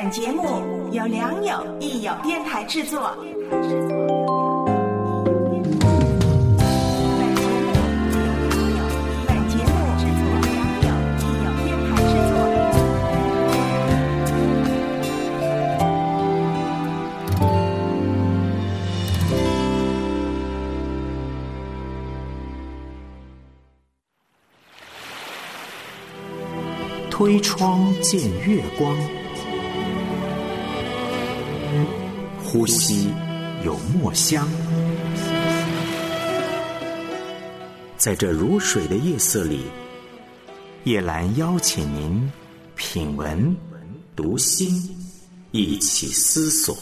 本节目由良友益友电台制作。本节目由本节目由良友益友电台制作。推窗见月光，呼吸有墨香。在这如水的夜色里，叶兰邀请您品文、读心，一起思索。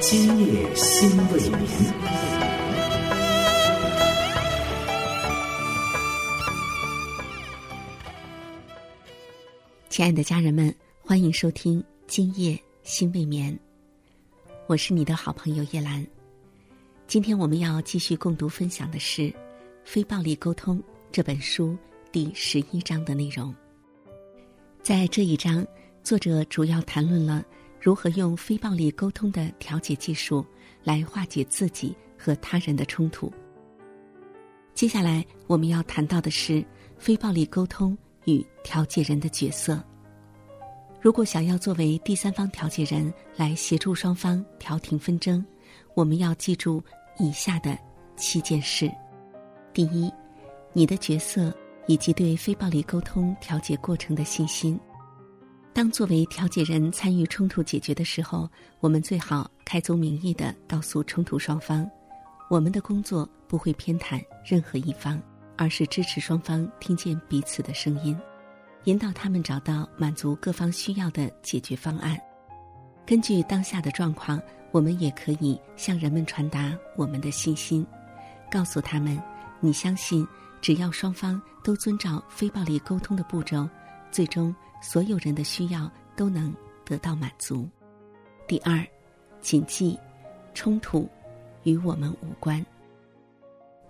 今夜心未眠。亲爱的家人们，欢迎收听《今夜心未眠》，我是你的好朋友叶兰。今天我们要继续共读分享的是《非暴力沟通》这本书第十一章的内容。在这一章，作者主要谈论了如何用非暴力沟通的调解技术来化解自己和他人的冲突。接下来我们要谈到的是非暴力沟通与调解人的角色。如果想要作为第三方调解人来协助双方调停纷争，我们要记住以下的七件事：第一，你的角色以及对非暴力沟通调解过程的信心。当作为调解人参与冲突解决的时候，我们最好开宗明义的告诉冲突双方，我们的工作不会偏袒任何一方，而是支持双方听见彼此的声音，引导他们找到满足各方需要的解决方案。根据当下的状况，我们也可以向人们传达我们的信心，告诉他们：你相信，只要双方都遵照非暴力沟通的步骤，最终所有人的需要都能得到满足。第二，谨记，冲突与我们无关。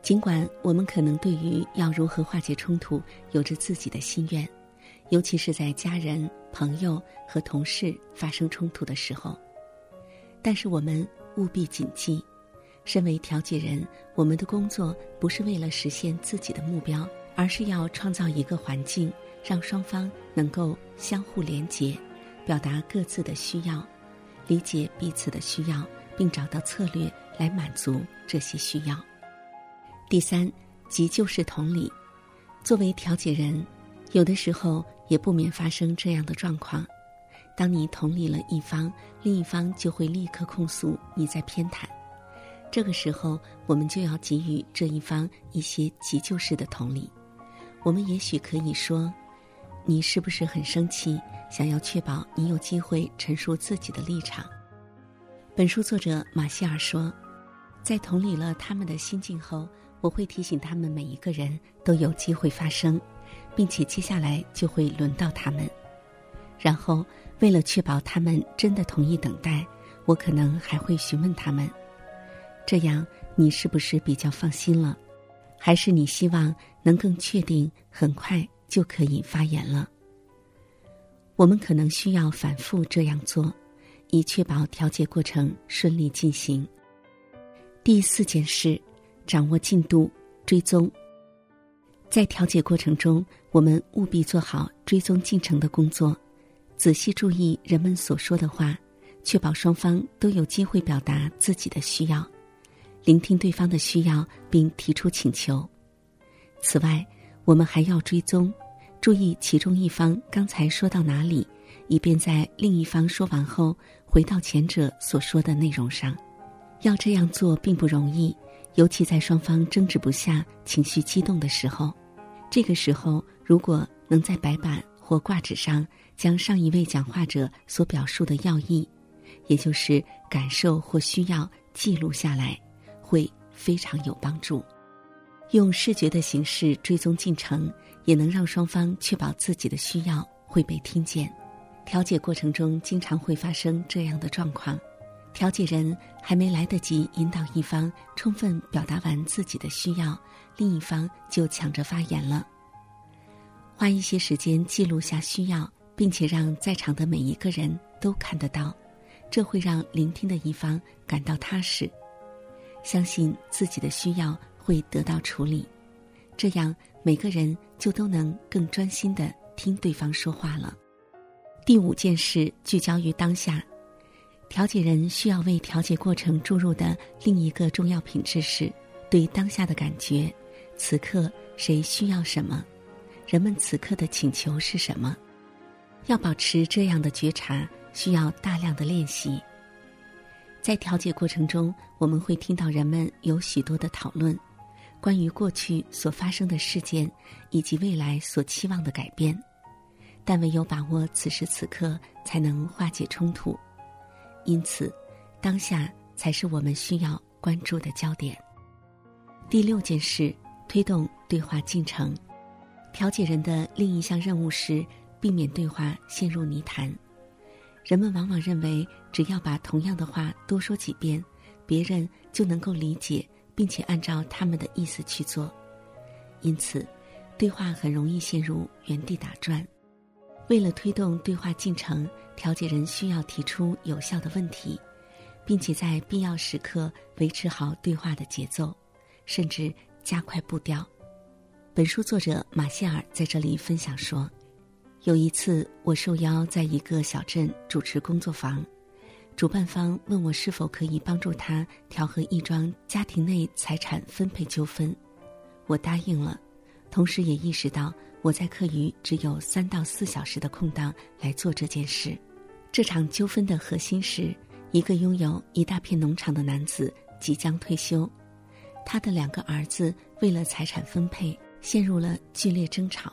尽管我们可能对于要如何化解冲突有着自己的心愿，尤其是在家人、朋友和同事发生冲突的时候，但是我们务必谨记，身为调解人，我们的工作不是为了实现自己的目标，而是要创造一个环境，让双方能够相互连结，表达各自的需要，理解彼此的需要，并找到策略来满足这些需要。第三，急救是同理。作为调解人，有的时候也不免发生这样的状况：当你同理了一方，另一方就会立刻控诉你在偏袒。这个时候，我们就要给予这一方一些急救式的同理。我们也许可以说：“你是不是很生气？想要确保你有机会陈述自己的立场。”本书作者马歇尔说：“在同理了他们的心境后。”我会提醒他们，每一个人都有机会发声，并且接下来就会轮到他们。然后，为了确保他们真的同意等待，我可能还会询问他们：这样你是不是比较放心了？还是你希望能更确定很快就可以发言了？我们可能需要反复这样做，以确保调解过程顺利进行。第四件事。掌握进度，追踪。在调解过程中，我们务必做好追踪进程的工作，仔细注意人们所说的话，确保双方都有机会表达自己的需要，聆听对方的需要并提出请求。此外，我们还要追踪，注意其中一方刚才说到哪里，以便在另一方说完后回到前者所说的内容上。要这样做并不容易。尤其在双方争执不下、情绪激动的时候，这个时候如果能在白板或挂纸上将上一位讲话者所表述的要义，也就是感受或需要记录下来，会非常有帮助。用视觉的形式追踪进程，也能让双方确保自己的需要会被听见。调解过程中经常会发生这样的状况：调解人还没来得及引导一方充分表达完自己的需要，另一方就抢着发言了。花一些时间记录下需要，并且让在场的每一个人都看得到，这会让聆听的一方感到踏实，相信自己的需要会得到处理，这样每个人就都能更专心的听对方说话了。第五件事，聚焦于当下。调解人需要为调解过程注入的另一个重要品质是对当下的感觉。此刻谁需要什么？人们此刻的请求是什么？要保持这样的觉察，需要大量的练习。在调解过程中，我们会听到人们有许多的讨论，关于过去所发生的事件以及未来所期望的改变。但唯有把握此时此刻，才能化解冲突。因此，当下才是我们需要关注的焦点。第六件事，推动对话进程。调解人的另一项任务是避免对话陷入泥潭。人们往往认为，只要把同样的话多说几遍，别人就能够理解，并且按照他们的意思去做。因此，对话很容易陷入原地打转。为了推动对话进程，调解人需要提出有效的问题，并且在必要时刻维持好对话的节奏，甚至加快步调。本书作者马歇尔在这里分享说：“有一次，我受邀在一个小镇主持工作坊，主办方问我是否可以帮助他调和一桩家庭内财产分配纠纷，我答应了，同时也意识到。”我在课余只有三到四小时的空档来做这件事。这场纠纷的核心是一个拥有一大片农场的男子即将退休，他的两个儿子为了财产分配陷入了剧烈争吵。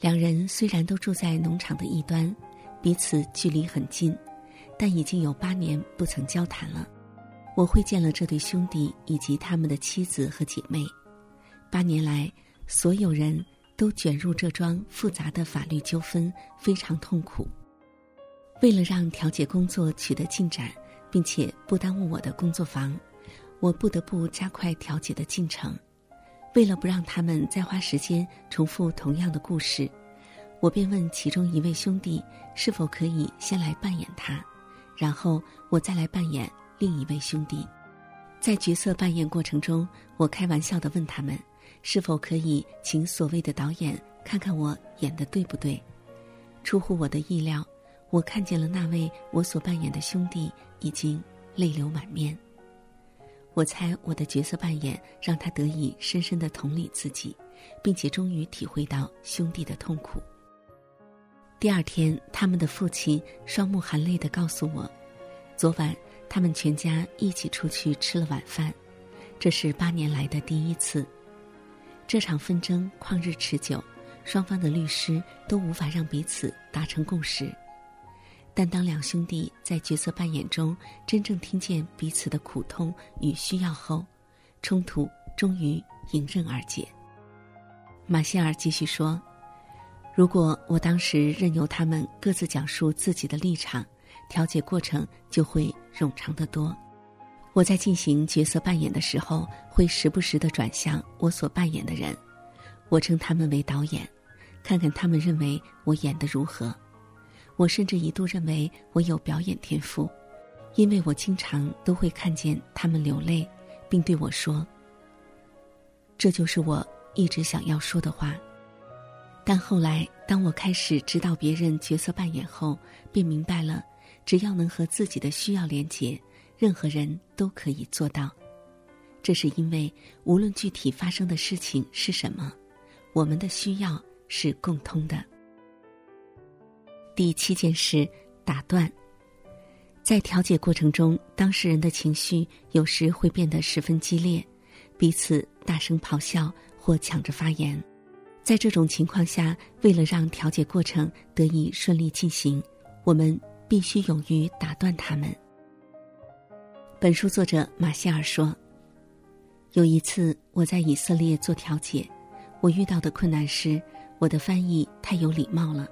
两人虽然都住在农场的一端，彼此距离很近，但已经有八年不曾交谈了。我会见了这对兄弟以及他们的妻子和姐妹。八年来，所有人。都卷入这桩复杂的法律纠纷，非常痛苦。为了让调解工作取得进展，并且不耽误我的工作房，我不得不加快调解的进程。为了不让他们再花时间重复同样的故事，我便问其中一位兄弟是否可以先来扮演他，然后我再来扮演另一位兄弟。在角色扮演过程中，我开玩笑的问他们。是否可以请所谓的导演看看我演的对不对？出乎我的意料，我看见了那位我所扮演的兄弟已经泪流满面。我猜我的角色扮演让他得以深深的同理自己，并且终于体会到兄弟的痛苦。第二天，他们的父亲双目含泪的告诉我，昨晚他们全家一起出去吃了晚饭，这是八年来的第一次。这场纷争旷日持久，双方的律师都无法让彼此达成共识。但当两兄弟在角色扮演中真正听见彼此的苦痛与需要后，冲突终于迎刃而解。马歇尔继续说：“如果我当时任由他们各自讲述自己的立场，调解过程就会冗长得多。”我在进行角色扮演的时候，会时不时的转向我所扮演的人，我称他们为导演，看看他们认为我演的如何。我甚至一度认为我有表演天赋，因为我经常都会看见他们流泪，并对我说：“这就是我一直想要说的话。”但后来，当我开始指导别人角色扮演后，便明白了，只要能和自己的需要连结。任何人都可以做到，这是因为无论具体发生的事情是什么，我们的需要是共通的。第七件事，打断。在调解过程中，当事人的情绪有时会变得十分激烈，彼此大声咆哮或抢着发言。在这种情况下，为了让调解过程得以顺利进行，我们必须勇于打断他们。本书作者马歇尔说：“有一次我在以色列做调解，我遇到的困难是我的翻译太有礼貌了。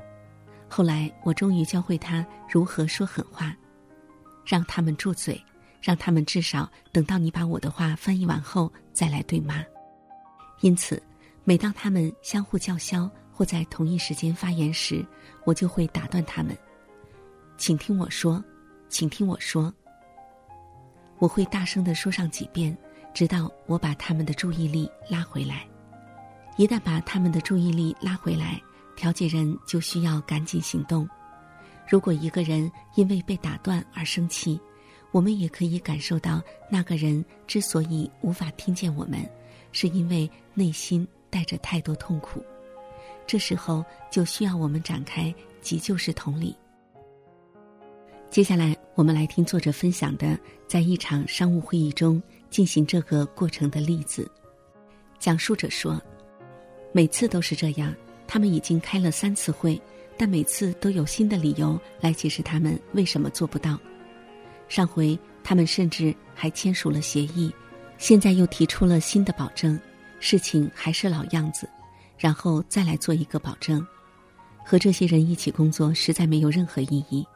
后来我终于教会他如何说狠话，让他们住嘴，让他们至少等到你把我的话翻译完后再来对骂。因此，每当他们相互叫嚣或在同一时间发言时，我就会打断他们：“请听我说，请听我说。”我会大声的说上几遍，直到我把他们的注意力拉回来。一旦把他们的注意力拉回来，调解人就需要赶紧行动。如果一个人因为被打断而生气，我们也可以感受到那个人之所以无法听见我们，是因为内心带着太多痛苦。这时候就需要我们展开急救式同理。接下来，我们来听作者分享的在一场商务会议中进行这个过程的例子。讲述者说：“每次都是这样，他们已经开了三次会，但每次都有新的理由来解释他们为什么做不到。上回他们甚至还签署了协议，现在又提出了新的保证，事情还是老样子，然后再来做一个保证。和这些人一起工作实在没有任何意义。”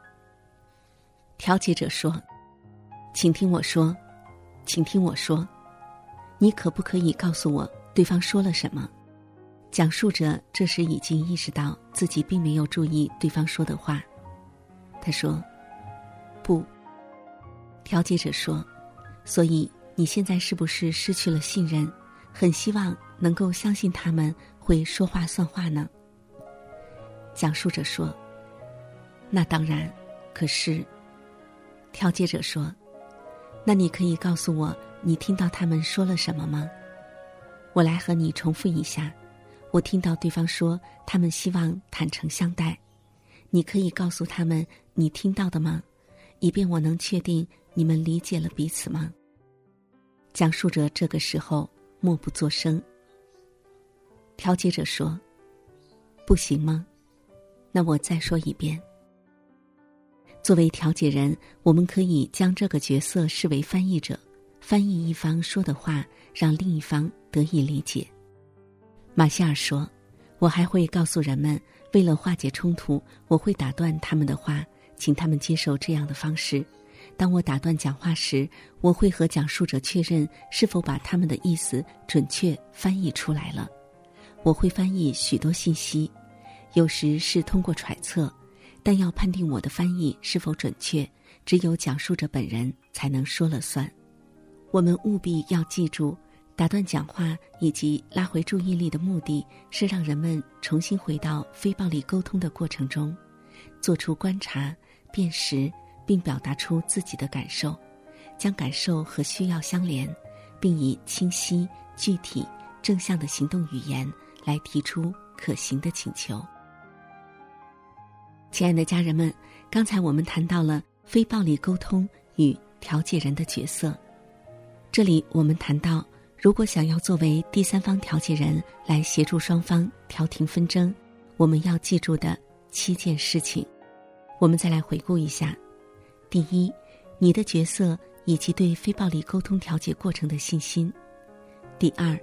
调解者说：“请听我说，请听我说，你可不可以告诉我对方说了什么？”讲述者这时已经意识到自己并没有注意对方说的话，他说：“不。”调解者说：“所以你现在是不是失去了信任？很希望能够相信他们会说话算话呢？”讲述者说：“那当然，可是。”调解者说：“那你可以告诉我，你听到他们说了什么吗？我来和你重复一下。我听到对方说，他们希望坦诚相待。你可以告诉他们你听到的吗？以便我能确定你们理解了彼此吗？”讲述者这个时候默不作声。调解者说：“不行吗？那我再说一遍。”作为调解人，我们可以将这个角色视为翻译者，翻译一方说的话，让另一方得以理解。马歇尔说：“我还会告诉人们，为了化解冲突，我会打断他们的话，请他们接受这样的方式。当我打断讲话时，我会和讲述者确认是否把他们的意思准确翻译出来了。我会翻译许多信息，有时是通过揣测。”但要判定我的翻译是否准确，只有讲述者本人才能说了算。我们务必要记住，打断讲话以及拉回注意力的目的是让人们重新回到非暴力沟通的过程中，做出观察、辨识，并表达出自己的感受，将感受和需要相连，并以清晰、具体、正向的行动语言来提出可行的请求。亲爱的家人们，刚才我们谈到了非暴力沟通与调解人的角色。这里我们谈到，如果想要作为第三方调解人来协助双方调停纷争，我们要记住的七件事情。我们再来回顾一下：第一，你的角色以及对非暴力沟通调解过程的信心；第二，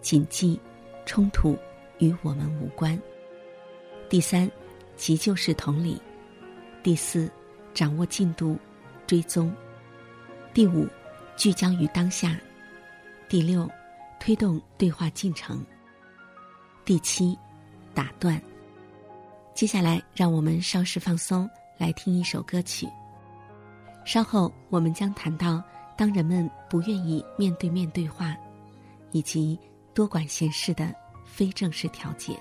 谨记冲突与我们无关；第三。急救式同理，第四，掌握进度，追踪；第五，聚焦于当下；第六，推动对话进程；第七，打断。接下来，让我们稍事放松，来听一首歌曲。稍后我们将谈到，当人们不愿意面对面对话，以及多管闲事的非正式调解。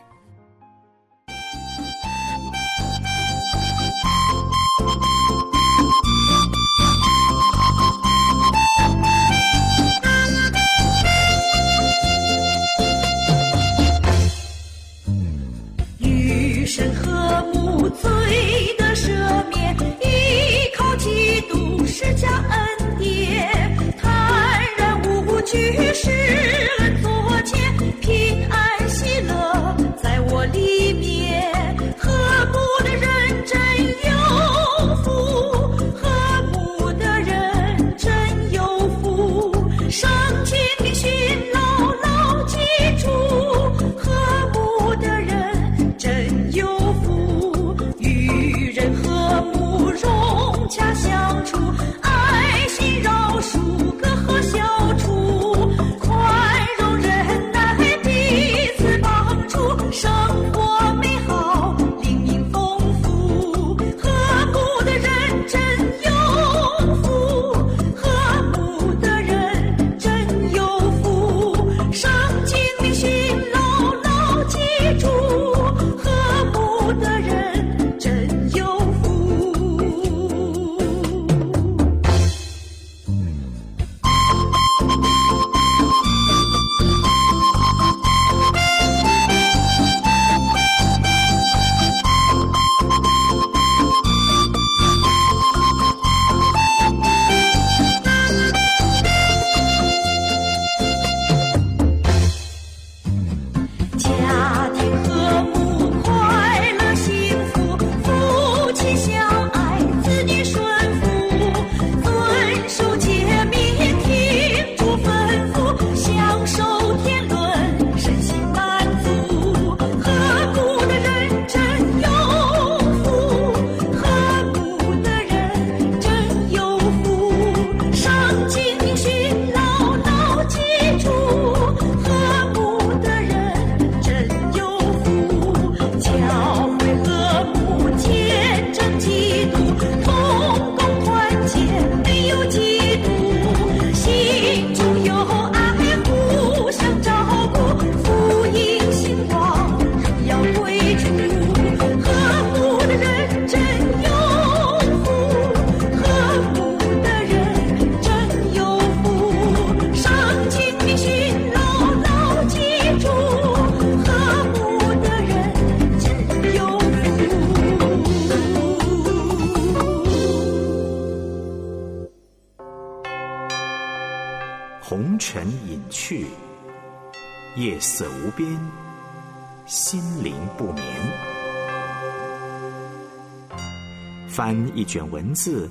翻一卷文字，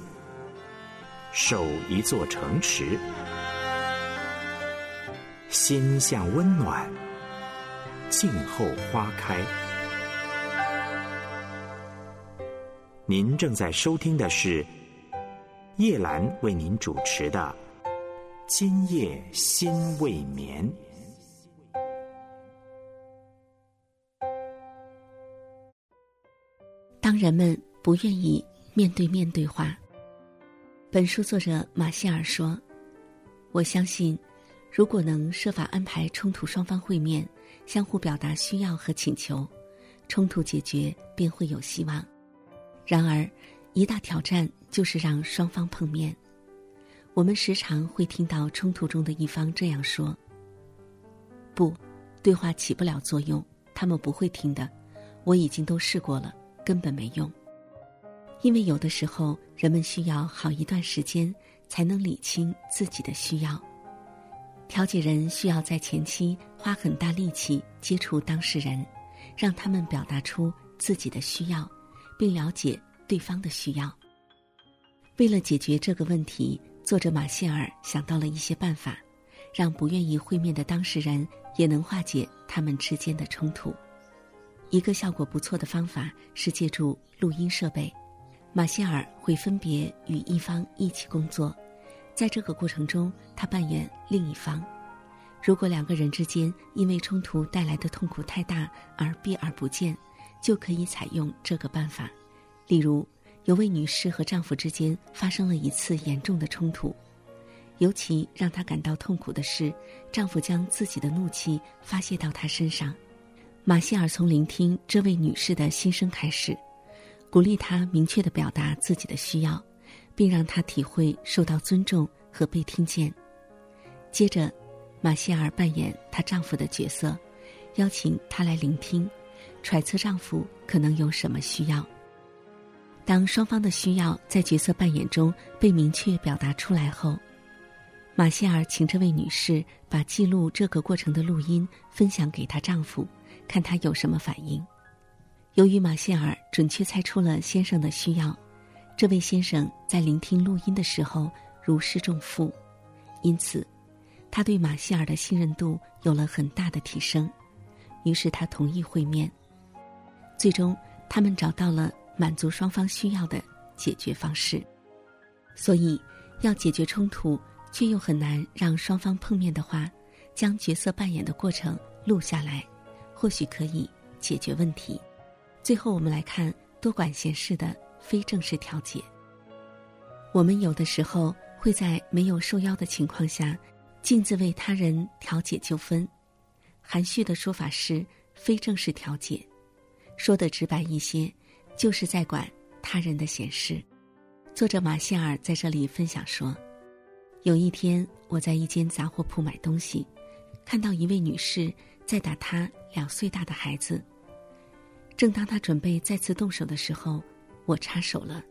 守一座城池，心向温暖，静候花开。您正在收听的是叶兰为您主持的《今夜心未眠》。当人们不愿意面对面对话，本书作者马歇尔说：“我相信，如果能设法安排冲突双方会面，相互表达需要和请求，冲突解决便会有希望。”然而，一大挑战就是让双方碰面。我们时常会听到冲突中的一方这样说：“不，对话起不了作用，他们不会听的。我已经都试过了，根本没用。”因为有的时候，人们需要好一段时间才能理清自己的需要。调解人需要在前期花很大力气接触当事人，让他们表达出自己的需要。并了解对方的需要。为了解决这个问题，作者马歇尔想到了一些办法，让不愿意会面的当事人也能化解他们之间的冲突。一个效果不错的方法是借助录音设备。马歇尔会分别与一方一起工作，在这个过程中，他扮演另一方。如果两个人之间因为冲突带来的痛苦太大而避而不见。就可以采用这个办法。例如，有位女士和丈夫之间发生了一次严重的冲突，尤其让她感到痛苦的是，丈夫将自己的怒气发泄到她身上。马歇尔从聆听这位女士的心声开始，鼓励她明确的表达自己的需要，并让她体会受到尊重和被听见。接着，马歇尔扮演她丈夫的角色，邀请她来聆听。揣测丈夫可能有什么需要。当双方的需要在角色扮演中被明确表达出来后，马歇尔请这位女士把记录这个过程的录音分享给她丈夫，看他有什么反应。由于马歇尔准确猜出了先生的需要，这位先生在聆听录音的时候如释重负，因此，他对马歇尔的信任度有了很大的提升。于是他同意会面。最终，他们找到了满足双方需要的解决方式。所以，要解决冲突却又很难让双方碰面的话，将角色扮演的过程录下来，或许可以解决问题。最后，我们来看多管闲事的非正式调解。我们有的时候会在没有受邀的情况下，径自为他人调解纠纷。含蓄的说法是非正式调解。说的直白一些，就是在管他人的闲事。作者马歇尔在这里分享说：“有一天，我在一间杂货铺买东西，看到一位女士在打她两岁大的孩子。正当他准备再次动手的时候，我插手了。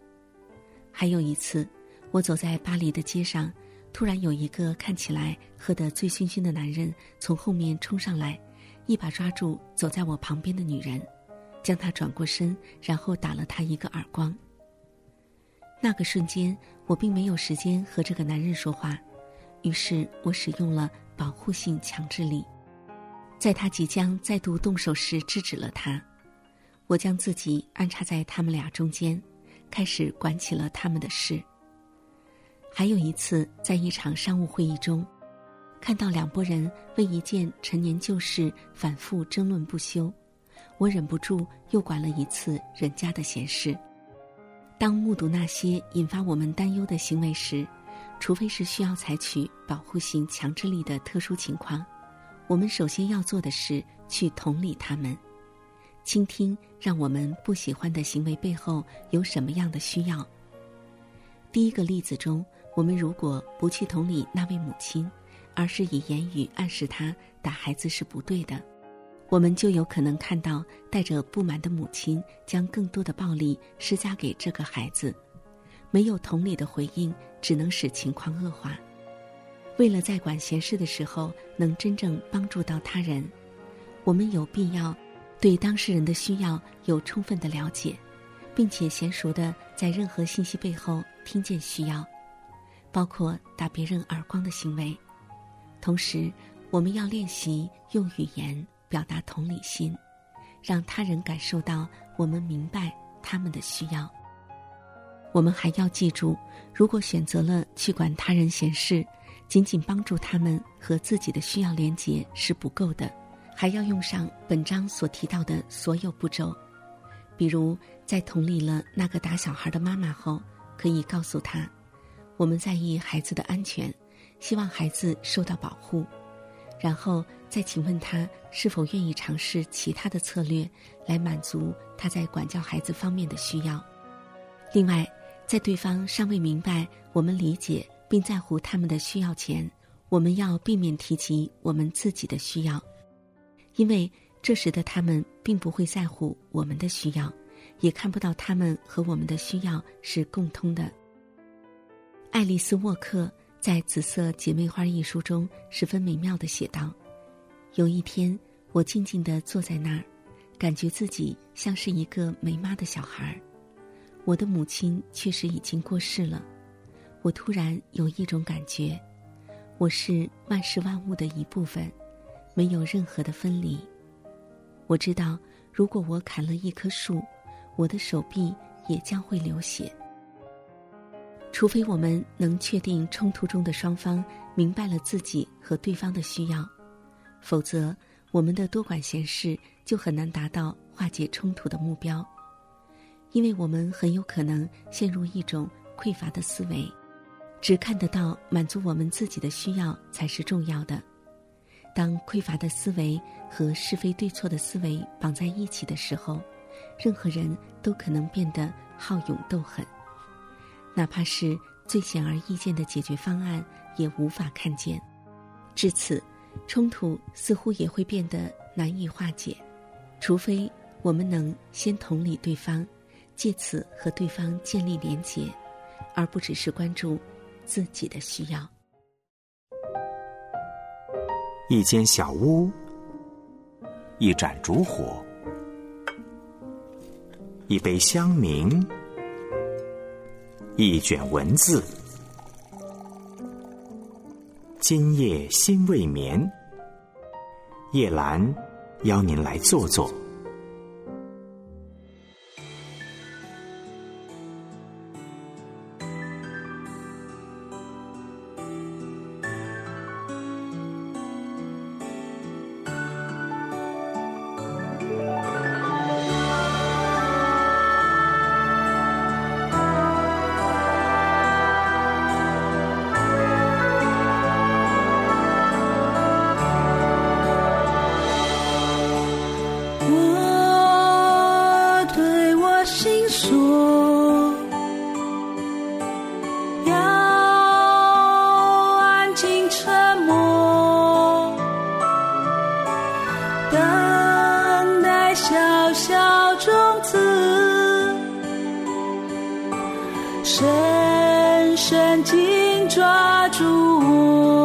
还有一次，我走在巴黎的街上，突然有一个看起来喝得醉醺醺的男人从后面冲上来，一把抓住走在我旁边的女人。”将她转过身，然后打了她一个耳光。那个瞬间，我并没有时间和这个男人说话，于是我使用了保护性强制力，在他即将再度动手时制止了他。我将自己安插在他们俩中间，开始管起了他们的事。还有一次，在一场商务会议中，看到两拨人为一件陈年旧事反复争论不休。我忍不住又管了一次人家的闲事。当目睹那些引发我们担忧的行为时，除非是需要采取保护性强制力的特殊情况，我们首先要做的是去同理他们，倾听让我们不喜欢的行为背后有什么样的需要。第一个例子中，我们如果不去同理那位母亲，而是以言语暗示她打孩子是不对的。我们就有可能看到带着不满的母亲将更多的暴力施加给这个孩子，没有同理的回应，只能使情况恶化。为了在管闲事的时候能真正帮助到他人，我们有必要对当事人的需要有充分的了解，并且娴熟的在任何信息背后听见需要，包括打别人耳光的行为。同时，我们要练习用语言表达同理心，让他人感受到我们明白他们的需要。我们还要记住，如果选择了去管他人闲事，仅仅帮助他们和自己的需要连结是不够的，还要用上本章所提到的所有步骤。比如，在同理了那个打小孩的妈妈后，可以告诉他，我们在意孩子的安全，希望孩子受到保护。然后再请问他是否愿意尝试其他的策略，来满足他在管教孩子方面的需要。另外。在对方尚未明白我们理解并在乎他们的需要前，我们要避免提及我们自己的需要，因为这时的他们并不会在乎我们的需要，也看不到他们和我们的需要是共通的。爱丽丝·沃克在《紫色姐妹花》一书中十分美妙的写道：“有一天，我静静地坐在那儿，感觉自己像是一个没妈的小孩儿。”我的母亲确实已经过世了，我突然有一种感觉，我是万事万物的一部分，没有任何的分离。我知道，如果我砍了一棵树，我的手臂也将会流血。除非我们能确定冲突中的双方明白了自己和对方的需要，否则我们的多管闲事就很难达到化解冲突的目标。因为我们很有可能陷入一种匮乏的思维，只看得到满足我们自己的需要才是重要的。当匮乏的思维和是非对错的思维绑在一起的时候，任何人都可能变得好勇斗狠，哪怕是最显而易见的解决方案也无法看见。至此，冲突似乎也会变得难以化解，除非我们能先同理对方。借此和对方建立连结，而不只是关注自己的需要。一间小屋，一盏烛火，一杯香茗，一卷文字。今夜心未眠，夜阑邀您来坐坐。紧紧抓住我。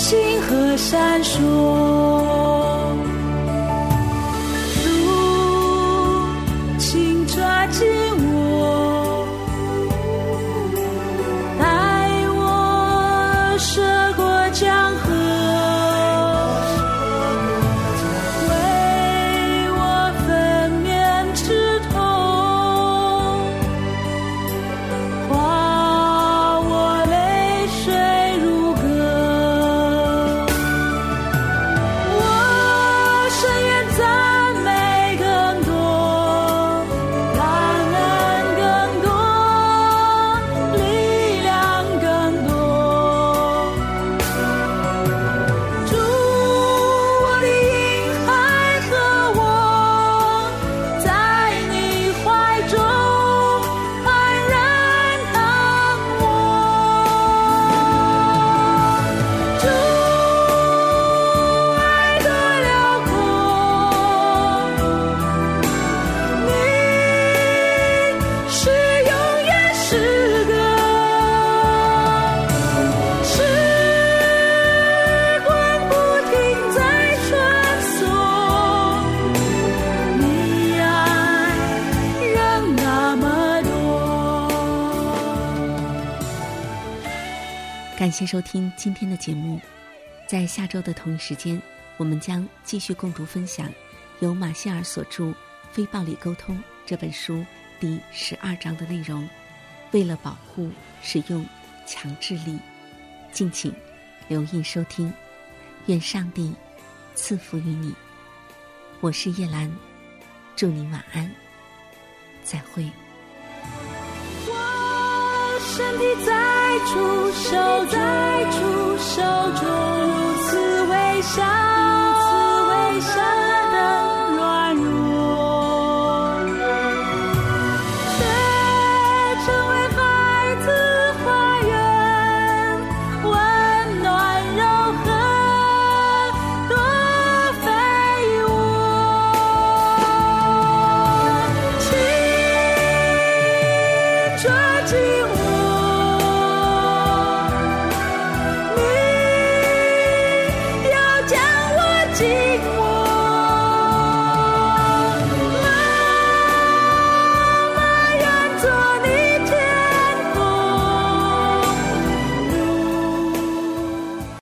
星河闪烁。谢收听今天的节目，在下周的同一时间，我们将继续共读分享由马歇尔所著《非暴力沟通》这本书第十二章的内容。为了保护使用强制力，敬请留意收听。愿上帝赐福于你。我是叶兰，祝您晚安，再会。身体在触手，在触手中如此微笑，如此微笑的